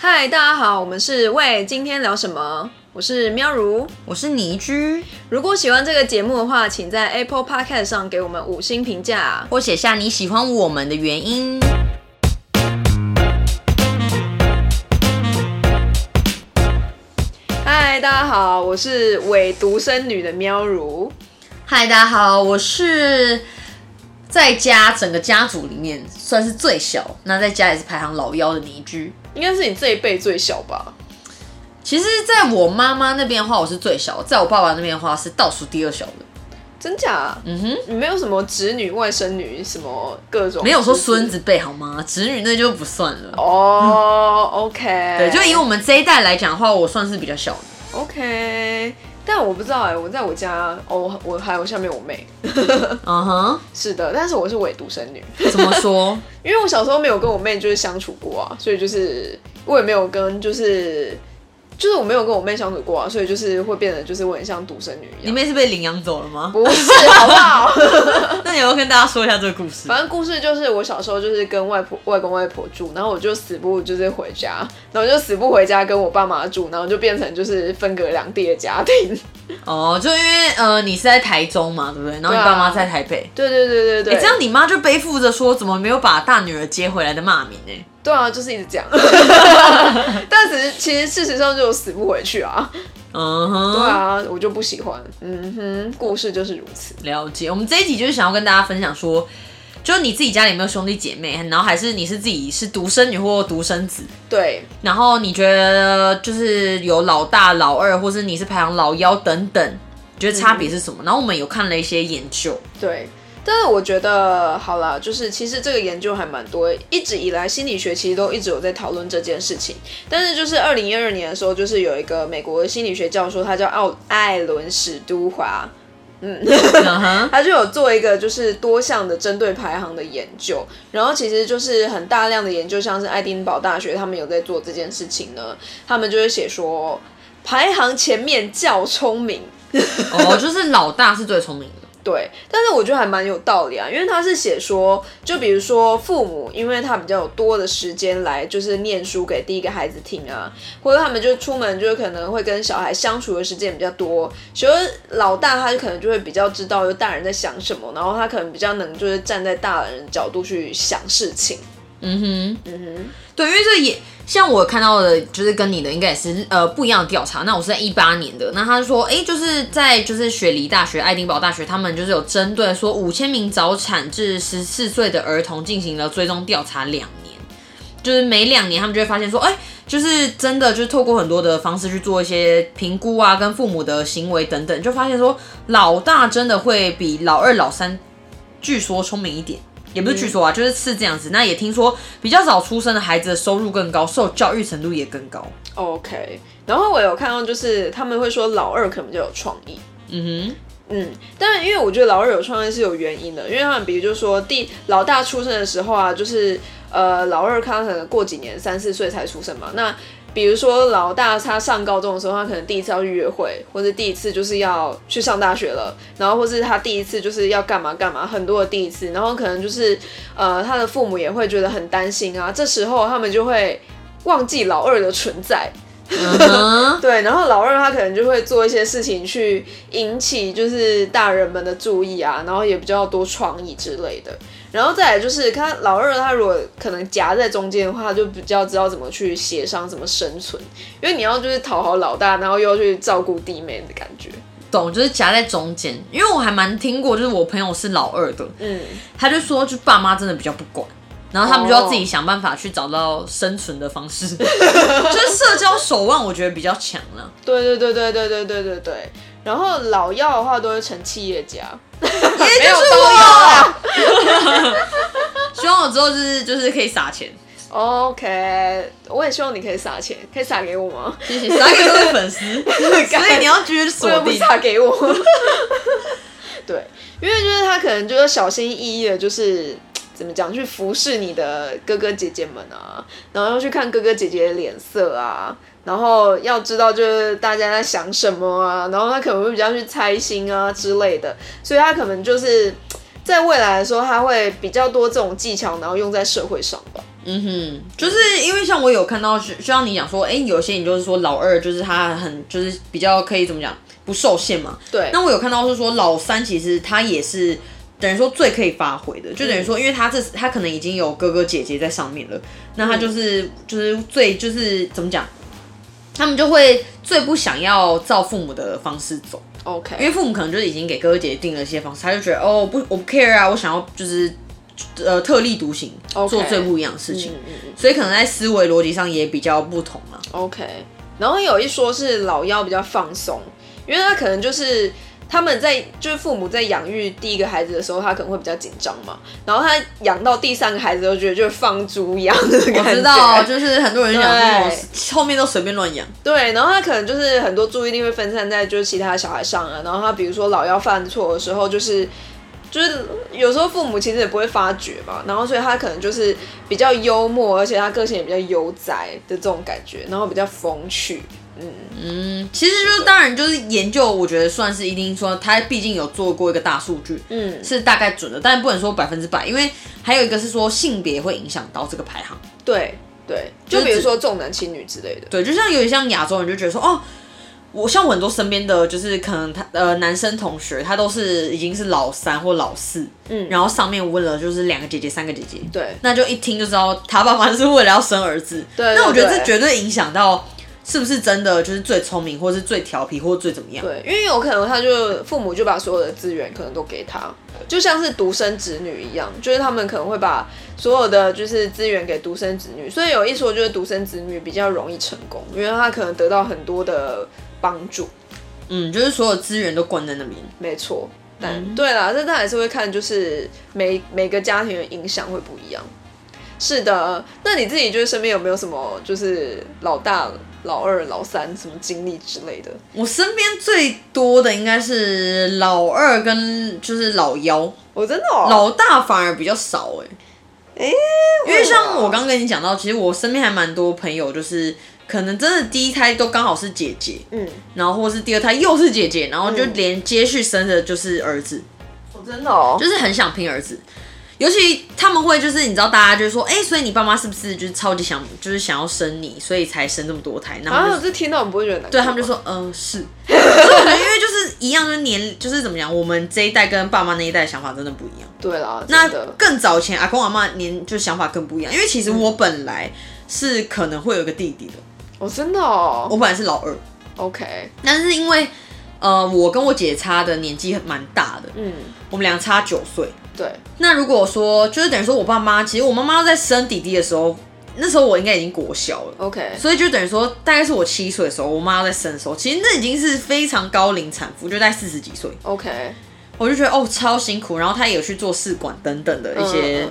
嗨，大家好，我们是喂，今天聊什么？我是喵如。我是倪居，如果喜欢这个节目的话，请在 Apple Podcast 上给我们五星评价。或写下你喜欢我们的原因。嗨，大家好，我是伪独生女的喵如。嗨，大家好，我是在家整个家族里面算是最小，那在家也是排行老幺的倪居。应该是你这一辈最小吧？其实，在我妈妈那边的话，我是最小；在我爸爸那边的话，是倒数第二小的。真假？嗯哼，你没有什么侄女、外甥女什么各种？没有说孙。子辈好吗？侄女那就不算了。哦、o k 对，就以我们这一代来讲的话，我算是比较小的。OK，但我不知道哎、我在我家，哦，我还有下面我妹，嗯哼，是的，但是我是伪独生女，怎么说？因为我小时候没有跟我妹就是相处过啊，所以就是我也没有跟就是就是我没有跟我妹相处过啊，所以就是会变得就是我很像独生女一样。你妹是被领养走了吗？不是，好不好？那你要不要跟大家说一下这个故事。反正故事就是我小时候就是跟外婆、外公、外婆住，然后我就死不就是回家，然后就死不回家跟我爸妈住，然后就变成就是分隔两地的家庭。哦，就因为呃你是在台中嘛，对不对？然后你对啊爸妈在台北。对对对对对，哎、这样你妈就背负着说怎么没有把大女儿接回来的骂名呢？对啊，就是一直讲，但只是其实事实上就死不回去啊。嗯哼，对啊，我就不喜欢。嗯哼，故事就是如此。了解。我们这一集就是想要跟大家分享说，就是你自己家里有没有兄弟姐妹，然后还是你是自己是独生女或独生子，对，然后你觉得就是有老大、老二，或是你是排行老幺等等，你觉得差别是什么？然后我们有看了一些研究，对，但是我觉得好了，就是其实这个研究还蛮多，一直以来心理学其实都一直有在讨论这件事情。但是就是二零一二年的时候，就是有一个美国的心理学教授，他叫奥艾伦史都华，嗯哼，他就有做一个就是多项的针对排行的研究，然后其实就是很大量的研究，像是爱丁堡大学他们有在做这件事情呢，他们就会写说排行前面较聪明。哦，就是老大是最聪明的。对，但是我觉得还蛮有道理啊，因为他是写说，就比如说父母，因为他比较有多的时间来就是念书给第一个孩子听啊，或者他们就出门就是可能会跟小孩相处的时间比较多，所以老大他就可能就会比较知道就大人在想什么，然后他可能比较能就是站在大人的角度去想事情。嗯哼，嗯哼，对，因为这也像我看到的，就是跟你的应该也是呃不一样的调查。那我是在一八年的，那他就说，哎，就是在就是雪梨大学、爱丁堡大学，他们就是有针对说五千名早产至十四岁的儿童进行了追踪调查两年，就是每两年他们就会发现说，哎，就是真的就是透过很多的方式去做一些评估啊，跟父母的行为等等，就发现说老大真的会比老二、老三据说聪明一点。也不是据说啊，就是是这样子。那也听说比较早出生的孩子的收入更高，受教育程度也更高。OK，然后我有看到就是他们会说老二可能比较有创意。嗯嗯，当然，因为我觉得老二有创意是有原因的，因为他们比如就说第老大出生的时候啊，就是呃老二他可能过几年三四岁才出生嘛，那比如说老大他上高中的时候，他可能第一次要去约会，或者第一次就是要去上大学了，然后或是他第一次就是要干嘛干嘛，很多的第一次，然后可能就是呃他的父母也会觉得很担心啊，这时候他们就会忘记老二的存在，对，然后老二他可能就会做一些事情去引起就是大人们的注意啊，然后也比较多创意之类的。然后再来就是看老二他如果可能夹在中间的话，他就比较知道怎么去协商、怎么生存，因为你要就是讨好老大，然后又要去照顾弟妹的感觉。懂，就是夹在中间。因为我还蛮听过，就是我朋友是老二的，嗯，他就说，就爸妈真的比较不管。然后他们就要自己想办法去找到生存的方式，就是社交手腕，我觉得比较强了。对对对对对对对对对。然后老幺的话都会成企业家，也没就是 我，啊。希望我之后就是就是可以撒钱，OK，我也希望你可以撒钱，可以撒给我吗？谢谢，撒给各位粉丝，所以你要继续锁为什么不。撒给我？对，因为就是他可能就是小心翼翼的，就是怎么讲，去服侍你的哥哥姐姐们啊，然后要去看哥哥姐姐的脸色啊，然后要知道就是大家在想什么啊，然后他可能会比较去猜心啊之类的，所以他可能就是在未来的时候，他会比较多这种技巧，然后用在社会上吧。嗯哼，就是因为像我有看到，就就像你讲说，哎、有些你就是说老二就是他很就是比较可以怎么讲不受限嘛。对，那我有看到是说老三其实他也是等于说最可以发挥的，就等于说，因为他这他可能已经有哥哥姐姐在上面了，那他就是、就是最就是怎么讲，他们就会最不想要照父母的方式走。因 OK，因为父母可能就是已经给哥哥姐姐定了一些方式，他就觉得哦不我不 care 啊，我想要就是呃特立独行做最不一样的事情，嗯嗯嗯所以可能在思维逻辑上也比较不同嘛。OK，然后有一说是老幺比较放松，因为他可能就是他们在就是父母在养育第一个孩子的时候，他可能会比较紧张嘛，然后他养到第三个孩子都觉得就是放猪一样的感觉。我知道，就是很多人讲对。这种后面都随便乱养，对，然后他可能就是很多注意力会分散在就是其他小孩上啊，然后他比如说老要犯错的时候，就是就是有时候父母其实也不会发觉嘛，然后所以他可能就是比较幽默，而且他个性也比较悠哉的这种感觉，然后比较风趣，嗯其实就是当然就是研究，我觉得算是一定说他毕竟有做过一个大数据，嗯，是大概准的，但不能说百分之百，因为还有一个是说性别会影响到这个排行。对对，就就是比如说重男轻女之类的，对，就像有点像亚洲人就觉得说，哦，我像我很多身边的就是可能他呃男生同学，他都是已经是老三或老四，嗯。然后上面问了就是两个姐姐三个姐姐，对。那就一听就知道他爸妈是为了要生儿子。对那我觉得对。这绝对影响到是不是真的就是最聪明，或是最调皮，或者最怎么样。对，因为有可能他就父母就把所有的资源可能都给他，就像是独生子女一样，就是他们可能会把所有的就是资源给独生子女，所以有一说就是独生子女比较容易成功，因为他可能得到很多的帮助，嗯，就是所有资源都关在那边。没错。但、对啦，这但还是会看，就是每每个家庭的影响会不一样。是的，那你自己就是身边有没有什么就是老大、老二、老三什么经历之类的？我身边最多的应该是老二跟就是老幺，我真的、哦、老大反而比较少哎、哎、因为像我刚跟你讲到，其实我身边还蛮多朋友，就是可能真的第一胎都刚好是姐姐，嗯，然后或是第二胎又是姐姐，然后就连接续生的就是儿子，我真的哦，就是很想拼儿子。尤其他们会就是你知道大家就是说，哎、所以你爸妈是不是就是超级想就是想要生你，所以才生这么多胎？然后就啊，这听到你不会觉得对他们就说，嗯、是。因为就是一样，就是年就是怎么讲，我们这一代跟爸妈那一代的想法真的不一样。对啦，那更早以前，阿公阿妈年就想法更不一样，因为其实我本来是可能会有一个弟弟的，哦，真的哦我本来是老二，，OK，但是因为呃我跟我姐差的年纪蛮大的，嗯，我们俩差九岁。对，那如果说就是等于说我爸妈，其实我妈妈在生弟弟的时候，那时候我应该已经国小了。OK，所以就等于说，大概是我七岁的时候，我妈要在生的时候，其实那已经是非常高龄产妇，就在四十几岁，OK，我就觉得哦超辛苦。然后他也有去做试管等等的一些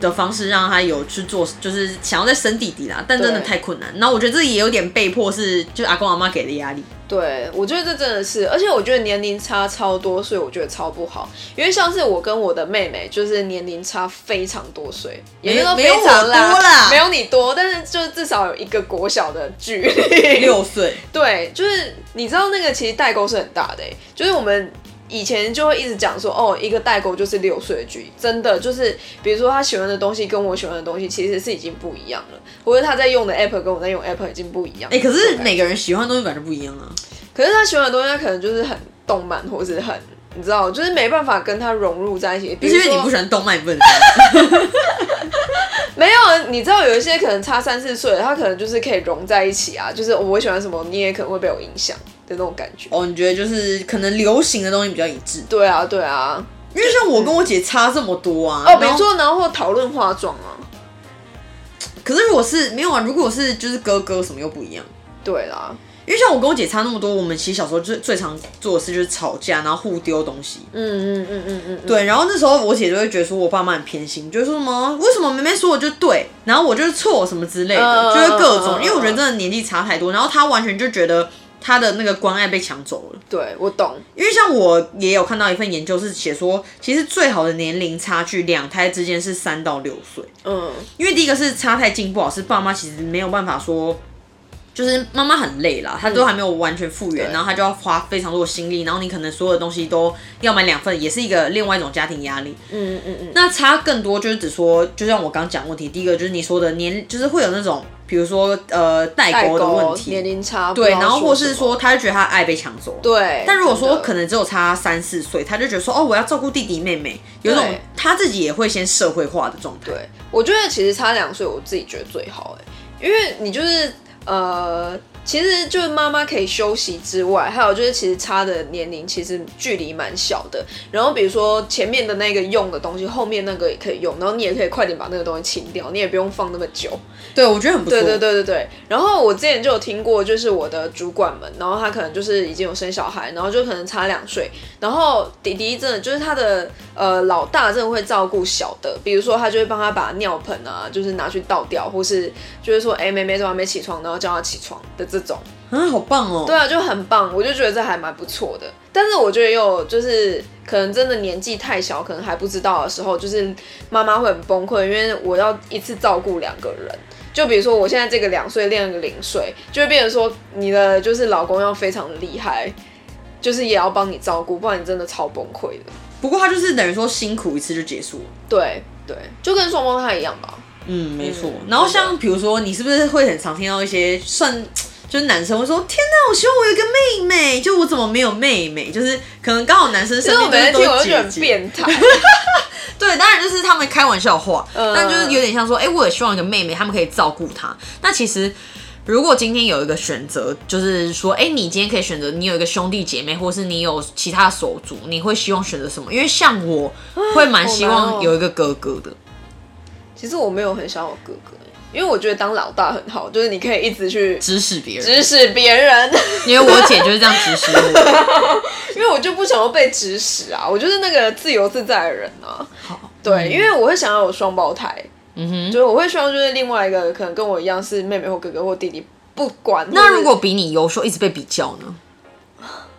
的方式，让他有去做，就是想要再生弟弟啦，但真的太困难。然后我觉得这也有点被迫是，就阿公阿妈给的压力。对，我觉得这真的是，而且我觉得年龄差超多，所以我觉得超不好。因为像是我跟我的妹妹，就是年龄差非常多岁，也没有非常我多啦没有你多，但是就至少有一个国小的距离。六岁，对，就是你知道那个其实代沟是很大的、欸，就是我们以前就会一直讲说，哦，一个代沟就是六岁的距离，真的就是，比如说他喜欢的东西跟我喜欢的东西其实是已经不一样了，或者他在用的 app 跟我在用 app 已经不一样。哎、可是每个人喜欢的东西本来就不一样啊。可是他喜欢的东西，他可能就是很动漫，或者是很。你知道，就是没办法跟他融入在一起。因为你不喜欢动漫，你不能。没有，你知道有一些可能差三四岁，他可能就是可以融在一起啊。就是我喜欢什么，你也可能会被我影响的那种感觉。哦，你觉得就是可能流行的东西比较一致，对啊，对啊。因为像我跟我姐差这么多啊。哦，没错，然后或讨论化妆啊。可是如果是没有啊，如果是就是哥哥什么又不一样。对啦，因为像我跟我姐差那么多，我们其实小时候最最常做的事就是吵架，然后互丢东西。嗯嗯嗯嗯嗯，对，然后那时候我姐就会觉得说我爸妈很偏心，就是说什么为什么妹妹说我就对，然后我就是错什么之类的，嗯就会各种。因为我觉得真的年纪差太多，然后她完全就觉得她的那个关爱被抢走了。对我懂。因为像我也有看到一份研究是写说，其实最好的年龄差距两胎之间是三到六岁。嗯，因为第一个是差太近不好，是爸妈其实没有办法说，就是妈妈很累啦，她都还没有完全复原，然后她就要花非常多的心力，然后你可能所有的东西都要买两份，也是一个另外一种家庭压力。嗯嗯嗯，那差更多就是只说，就像我刚讲问题，第一个就是你说的年，就是会有那种，比如说呃代代沟的问沟、题，年龄差，对，然后或是说，他就觉得他爱被抢走，对，但如果说可能只有差三四岁，他就觉得说哦，我要照顾弟弟妹妹，有种对。他自己也会先社会化的状态。对，我觉得其实差两岁，我自己觉得最好哎，因为你就是呃，其实就是妈妈可以休息之外，还有就是其实差的年龄其实距离蛮小的。然后比如说前面的那个用的东西，后面那个也可以用，然后你也可以快点把那个东西清掉，你也不用放那么久。对，我觉得很不错。对对对对对。然后我之前就有听过，就是我的主管们，然后他可能就是已经有生小孩，然后就可能差两岁，然后弟弟真的就是他的呃老大真的会照顾小的，比如说他就会帮他把尿盆啊，就是拿去倒掉，或是就是说哎妹妹昨晚没起床，呢后叫他起床的这种。啊，好棒哦。对啊，就很棒，我就觉得这还蛮不错的。但是我觉得也有就是可能真的年纪太小，可能还不知道的时候，就是妈妈会很崩溃，因为我要一次照顾两个人。就比如说我现在这个两岁，另一个零岁，就会变成说你的就是老公要非常的厉害，就是也要帮你照顾，不然你真的超崩溃的。不过他就是等于说辛苦一次就结束了。对对，就跟双胞胎一样吧。嗯，没错。嗯然后像比如说，你是不是会很常听到一些算？就是男生会说：“天哪，我希望我有一个妹妹，就我怎么没有妹妹？就是可能刚好男生身边每次听我就觉得很都是姐姐。变态。对，当然就是他们开玩笑话，嗯但就是有点像说，哎、我也希望有个妹妹，他们可以照顾她。那其实。如果今天有一个选择，就是说，哎、你今天可以选择，你有一个兄弟姐妹，或是你有其他手足，你会希望选择什么？因为像我会蛮希望有一个哥哥的。其实我没有很想有哥哥，因为我觉得当老大很好，就是你可以一直去指使别人，指使别人。因为我姐就是这样指使我。因为我就不想要被指使啊，我就是那个自由自在的人啊。好，对，因为我会想要有双胞胎，嗯哼。就是我会希望就是另外一个可能跟我一样是妹妹或哥哥或弟弟，不管。那如果比你优秀，一直被比较呢？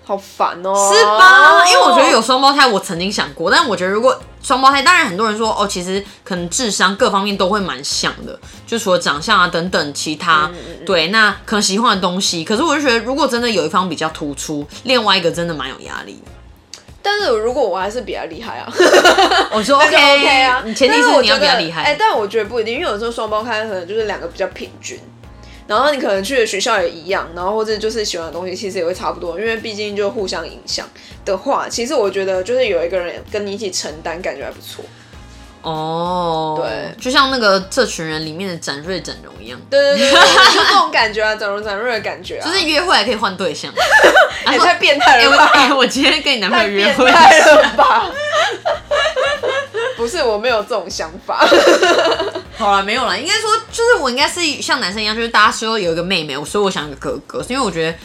好烦哦，是吧？因为我觉得有双胞胎，我曾经想过，但我觉得如果双胞胎，当然很多人说哦，其实可能智商各方面都会蛮像的，就除了长相啊等等其他，对，那可能喜欢的东西，可是我就觉得如果真的有一方比较突出，另外一个真的蛮有压力的。但是如果我还是比较厉害啊，我说 OK, OK 啊，你前提是你要比较厉害。哎、但我觉得不一定，因为有时候双胞胎可能就是两个比较平均。然后你可能去的学校也一样，然后或者就是喜欢的东西其实也会差不多，因为毕竟就互相影响的话，其实我觉得就是有一个人跟你一起承担，感觉还不错。哦，对就像那个这群人里面的展瑞整容一样，对对对，对就这种感觉啊，整容展瑞的感觉啊，就是约会还可以换对象。也太变态了吧！哎我今天跟你男朋友约会，了吧！不是，我没有这种想法。好了，没有了。应该说，就是我应该是像男生一样，就是大家说有一个妹妹，所以我想一个哥哥，是因为我觉得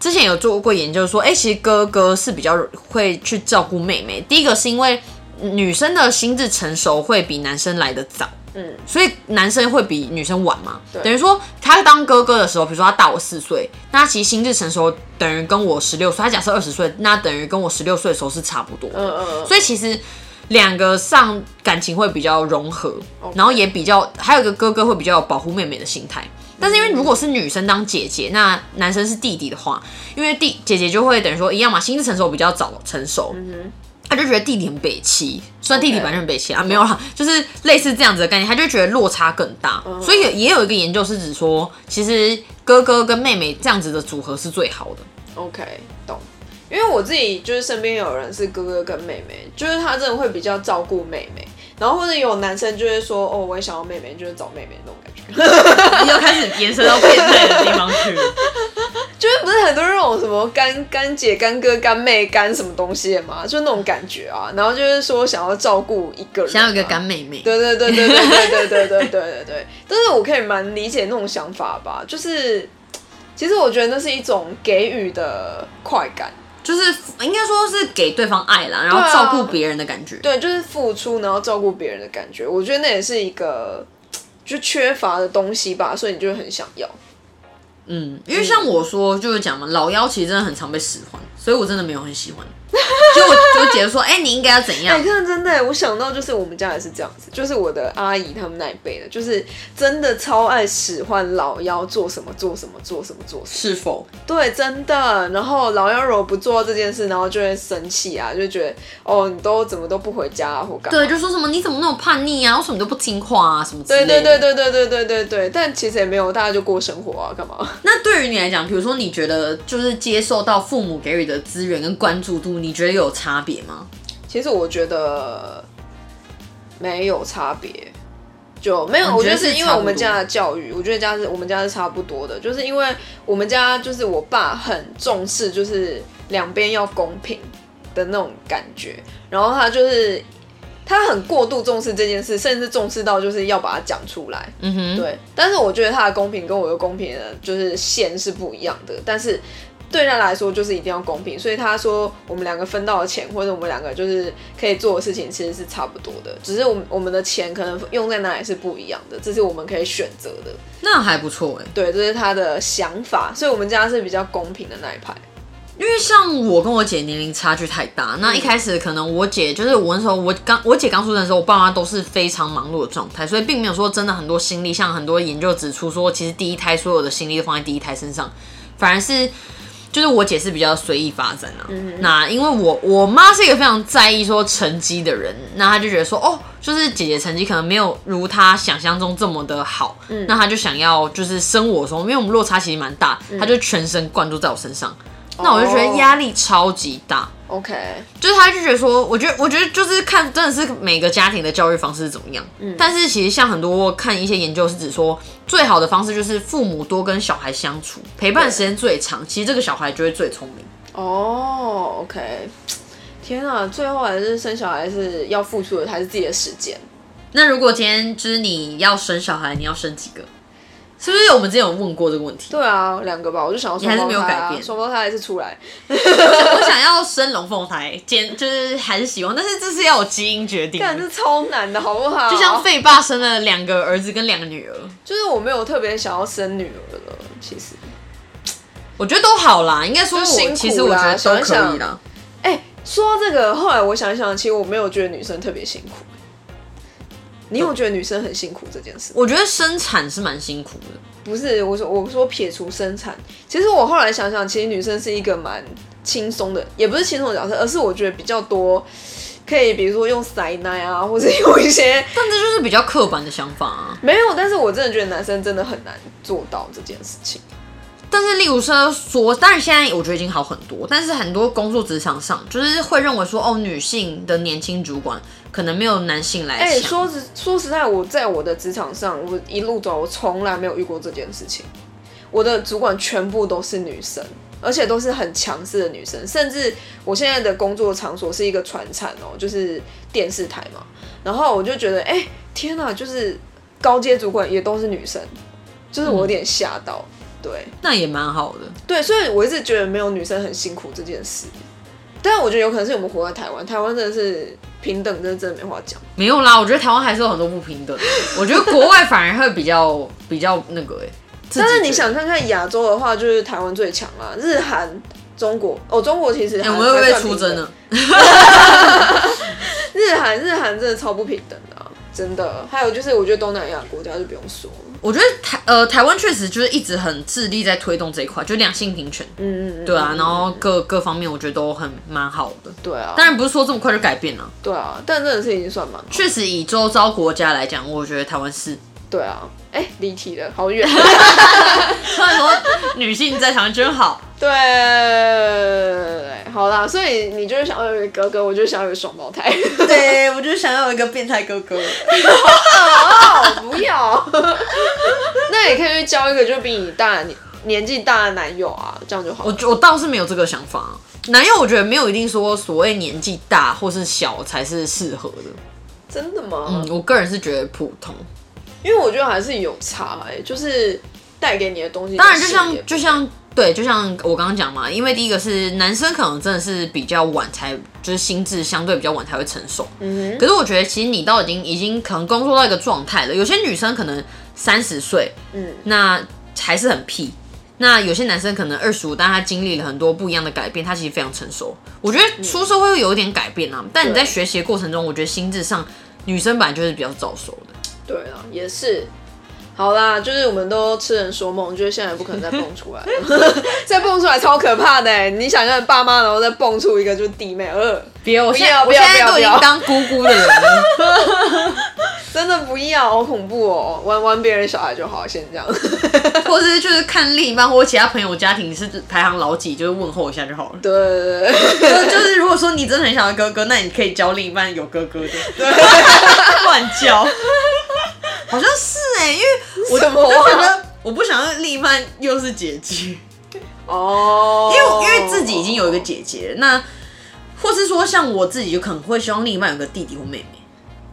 之前有做过研究说，哎、其实哥哥是比较会去照顾妹妹。第一个是因为女生的心智成熟会比男生来的早。嗯，所以男生会比女生晚嘛？对等于说他当哥哥的时候，比如说他大我四岁，那他其实心智成熟等于跟我十六岁。他假设二十岁，那等于跟我十六岁的时候是差不多的。嗯嗯嗯，所以其实两个上感情会比较融合然后也比较，还有一个哥哥会比较有保护妹妹的心态。但是因为如果是女生当姐姐，那男生是弟弟的话，因为弟姐姐就会等于说一样嘛，心智成熟比较早成熟，他就觉得弟弟很北气，虽然弟弟身很北气啊，没有啦，就是类似这样子的概念，他就觉得落差更大。所以也也有一个研究是指说，其实哥哥跟妹妹这样子的组合是最好的。OK，懂。因为我自己就是身边有人是哥哥跟妹妹，就是他真的会比较照顾妹妹，然后或者有男生就会说，哦，我也想要妹妹，就是找妹妹那种感觉。又开始延伸到变态的地方去了。就是不是很多那种什么干干姐、干哥、干妹、干什么东西的嘛，就那种感觉啊。然后就是说想要照顾一个人、啊，想要有一个干妹妹，对对对对对对对对对对对对。但是我可以蛮理解那种想法吧，就是其实我觉得那是一种给予的快感，就是应该说是给对方爱啦，然后照顾别人的感觉。对，就是付出然后照顾别人的感觉。我觉得那也是一个就缺乏的东西吧，所以你就很想要。嗯，因为像我说就是讲嘛，老妖其实真的很常被使唤，所以我真的没有很喜欢。就我我姐就说，哎、你应该要怎哎、样？看真的，我想到就是我们家也是这样子，就是我的阿姨他们那一辈的，就是真的超爱使唤老幺做什么做什么做什么做什么。是否？对，真的。然后老幺如果不做这件事，然后就会生气啊，就觉得哦，你都怎么都不回家啊，或干嘛？对，就说什么你怎么那么叛逆啊？为什么你都不听话啊？什么之对类的。对对对对对对对对。但其实也没有，大家就过生活啊，干嘛？那对于你来讲，比如说你觉得就是接受到父母给予的资源跟关注度，你觉得有差别吗？其实我觉得没有差别，就没有。我觉得是因为我们家的教育，我觉得家是我们家是差不多的，就是因为我们家就是我爸很重视，就是两边要公平的那种感觉，然后他就是。他很过度重视这件事，甚至重视到就是要把它讲出来。嗯哼，对，但是我觉得他的公平跟我的公平的就是线是不一样的，但是对他来说就是一定要公平，所以他说我们两个分到的钱或者我们两个就是可以做的事情其实是差不多的，只是我们我们的钱可能用在哪里是不一样的，这是我们可以选择的。那还不错哎。对，这是他的想法，所以我们家是比较公平的那一派。因为像我跟我姐年龄差距太大，那一开始可能我姐就是我那时候我刚我姐刚出生的时候，我爸妈都是非常忙碌的状态，所以并没有说真的很多心力，像很多研究指出说，其实第一胎所有的心力都放在第一胎身上，反而是就是我姐是比较随意发展啊。那因为我我妈是一个非常在意说成绩的人，那她就觉得说哦，就是姐姐成绩可能没有如她想象中这么的好，那她就想要就是生我的时候，因为我们落差其实蛮大，她就全神贯注在我身上。那我就觉得压力超级大，OK，就是他就觉得说，我觉得我觉得就是看真的是每个家庭的教育方式是怎么样，嗯，但是其实像很多看一些研究是指说，最好的方式就是父母多跟小孩相处，陪伴时间最长，其实这个小孩就会最聪明。哦，OK，天啊，最后还是生小孩是要付出的还是自己的时间？那如果今天就是你要生小孩，你要生几个？是不是我们之前有问过这个问题？对啊，两个吧，我就想要双还是没有改变双胞胎还是出来。我想要生龙凤胎，兼就是还是希望，但是这是要有基因决定的干，这超难的，好不好？就像费爸生了两个儿子跟两个女儿，就是我没有特别想要生女儿了，其实。我觉得都好啦。应该说辛苦其实我觉得都可以啦说到这个，后来我想一想，其实我没有觉得女生特别辛苦。你有觉得女生很辛苦这件事？我觉得生产是蛮辛苦的。不是，我说我说撇除生产，其实我后来想想，其实女生是一个蛮轻松的，也不是轻松的角色，而是我觉得比较多可以，比如说用塞奶啊，或者用一些 但这就是比较刻板的想法啊。没有，但是我真的觉得男生真的很难做到这件事情。但是，例如说说，当然现在我觉得已经好很多，但是很多工作职场上，就是会认为说，哦，女性的年轻主管可能没有男性来哎、说实说实在，我在我的职场上，我一路走，我从来没有遇过这件事情。我的主管全部都是女生，而且都是很强势的女生，甚至我现在的工作场所是一个传产哦，就是电视台嘛。然后我就觉得，哎、天哪，就是高阶主管也都是女生，就是我有点吓到。对那也蛮好的。对，所以我一直觉得没有女生很辛苦这件事。但是我觉得有可能是我们活在台湾，台湾真的是平等，真的真的没话讲。没有啦，我觉得台湾还是有很多不平等。我觉得国外反而会比较比较那个哎、但是你想看看亚洲的话，就是台湾最强啊，日韩、中国哦，中国其实我们会不会出征呢？日韩日韩真的超不平等的、啊，真的。还有就是，我觉得东南亚国家就不用说了，我觉得台呃台湾确实就是一直很致力在推动这一块，就两性平权，嗯嗯嗯，对啊，嗯然后各各方面我觉得都很蛮好的。对啊，当然不是说这么快就改变了，对啊，但真的是已经算蛮好确实以周遭国家来讲，我觉得台湾是。对啊。哎，离题了，好远。突然说女性在台湾真好，对，好啦，所以你就是想要有一个哥哥，我就想要有一个双胞胎。对我就想要有一个变态哥哥。哦，不要。那也可以去交一个就比你大年年纪大的男友啊，这样就好。我我倒是没有这个想法、男友我觉得没有一定说所谓年纪大或是小才是适合的，真的吗？嗯，我个人是觉得普通。因为我觉得还是有差哎、就是带给你的东西。当然，就像就像对，就像我刚刚讲嘛，因为第一个是男生可能真的是比较晚才，就是心智相对比较晚才会成熟。嗯可是我觉得其实你到已经已经可能工作到一个状态了，有些女生可能三十岁，嗯，那还是很屁。那有些男生可能二十五，但他经历了很多不一样的改变，他其实非常成熟。我觉得出社会会有一点改变啊，但你在学习的过程中，我觉得心智上女生本来就是比较早熟的。对啊，也是。好啦，就是我们都痴人说梦，觉得现在不可能再蹦出来了，再蹦出来超可怕的欸。你想想爸妈，然后再蹦出一个就是弟妹，呃，别，我现在要现在都已经不要不要当姑姑的人了，真的不要，好恐怖哦！玩玩别人小孩就好，先这样。或者是就是看另一半或其他朋友家庭是排行老几，就是问候一下就好了。对对对对，就就是如果说你真的很想要哥哥，那你可以教另一半有哥哥的，乱教。好像是哎、因为我什么啊？我就觉得我不想要另一半又是姐姐，哦，因为因为自己已经有一个姐姐，那或是说像我自己就可能会希望另一半有个弟弟或妹妹，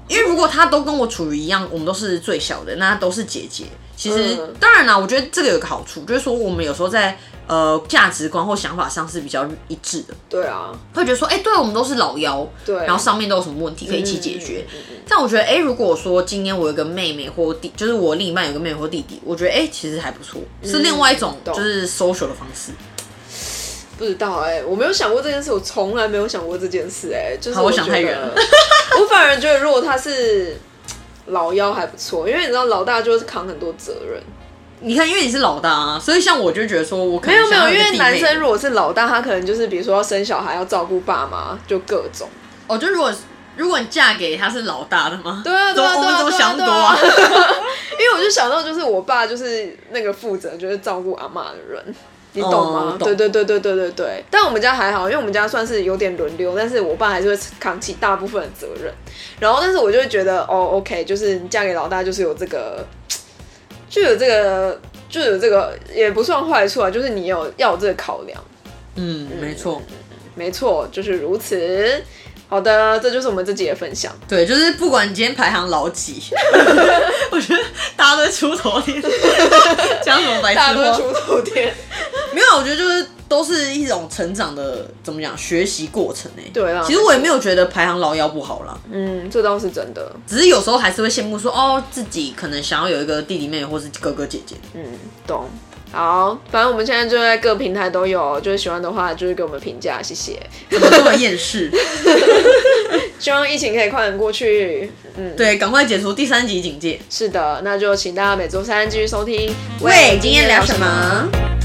因为如果他都跟我处于一样，我们都是最小的，那都是姐姐。其实、嗯。当然啦，我觉得这个有个好处，就是说我们有时候在呃价值观或想法上是比较一致的，对啊，会觉得说，哎、对我们都是老妖，对然后上面都有什么问题可以一起解决。嗯嗯嗯嗯但我觉得，哎、如果说今天我有个妹妹或弟，就是我另一半有个妹妹或弟弟，我觉得，哎、其实还不错，是另外一种就是 social 的方式。不知道哎、我没有想过这件事，我从来没有想过这件事哎、就是好我想太远了 我反而觉得，如果他是老幺还不错，因为你知道老大就是扛很多责任。你看，因为你是老大啊，所以像我就觉得说，我可能没有没有，因想要一个弟妹为男生如果是老大，他可能就是比如说要生小孩，要照顾爸妈，就各种。哦，就如果如果你嫁给他是老大的吗？对啊，对啊，对啊，对啊多啊？因为我就想到，就是我爸就是那个负责就是照顾阿妈的人，你懂吗？哦懂对对对对对对对。但我们家还好，因为我们家算是有点轮流，但是我爸还是会扛起大部分的责任。然后，但是我就会觉得，哦，OK，就是你嫁给老大，就是有这个，就有这个，就有这个，也不算坏处啊，就是你有要有这个考量。嗯，没错，没错，就是如此。好的，这就是我们这集的分享。对，就是不管你今天排行老几，我觉得大家都出头天，讲什么白痴话？大家都出头天。没有，我觉得就是都是一种成长的，怎么讲，学习过程哎。对啊其实我也没有觉得排行老幺不好啦，嗯，这倒是真的。只是有时候还是会羡慕说，哦，自己可能想要有一个弟弟妹妹或是哥哥姐姐。嗯，懂。好，反正我们现在就在各平台都有，就是喜欢的话，就是给我们评价，谢谢。怎么这么厌世？希望疫情可以快点过去。嗯，对，赶快解除第三级警戒。是的，那就请大家每周三继续收听。喂，今天聊什么？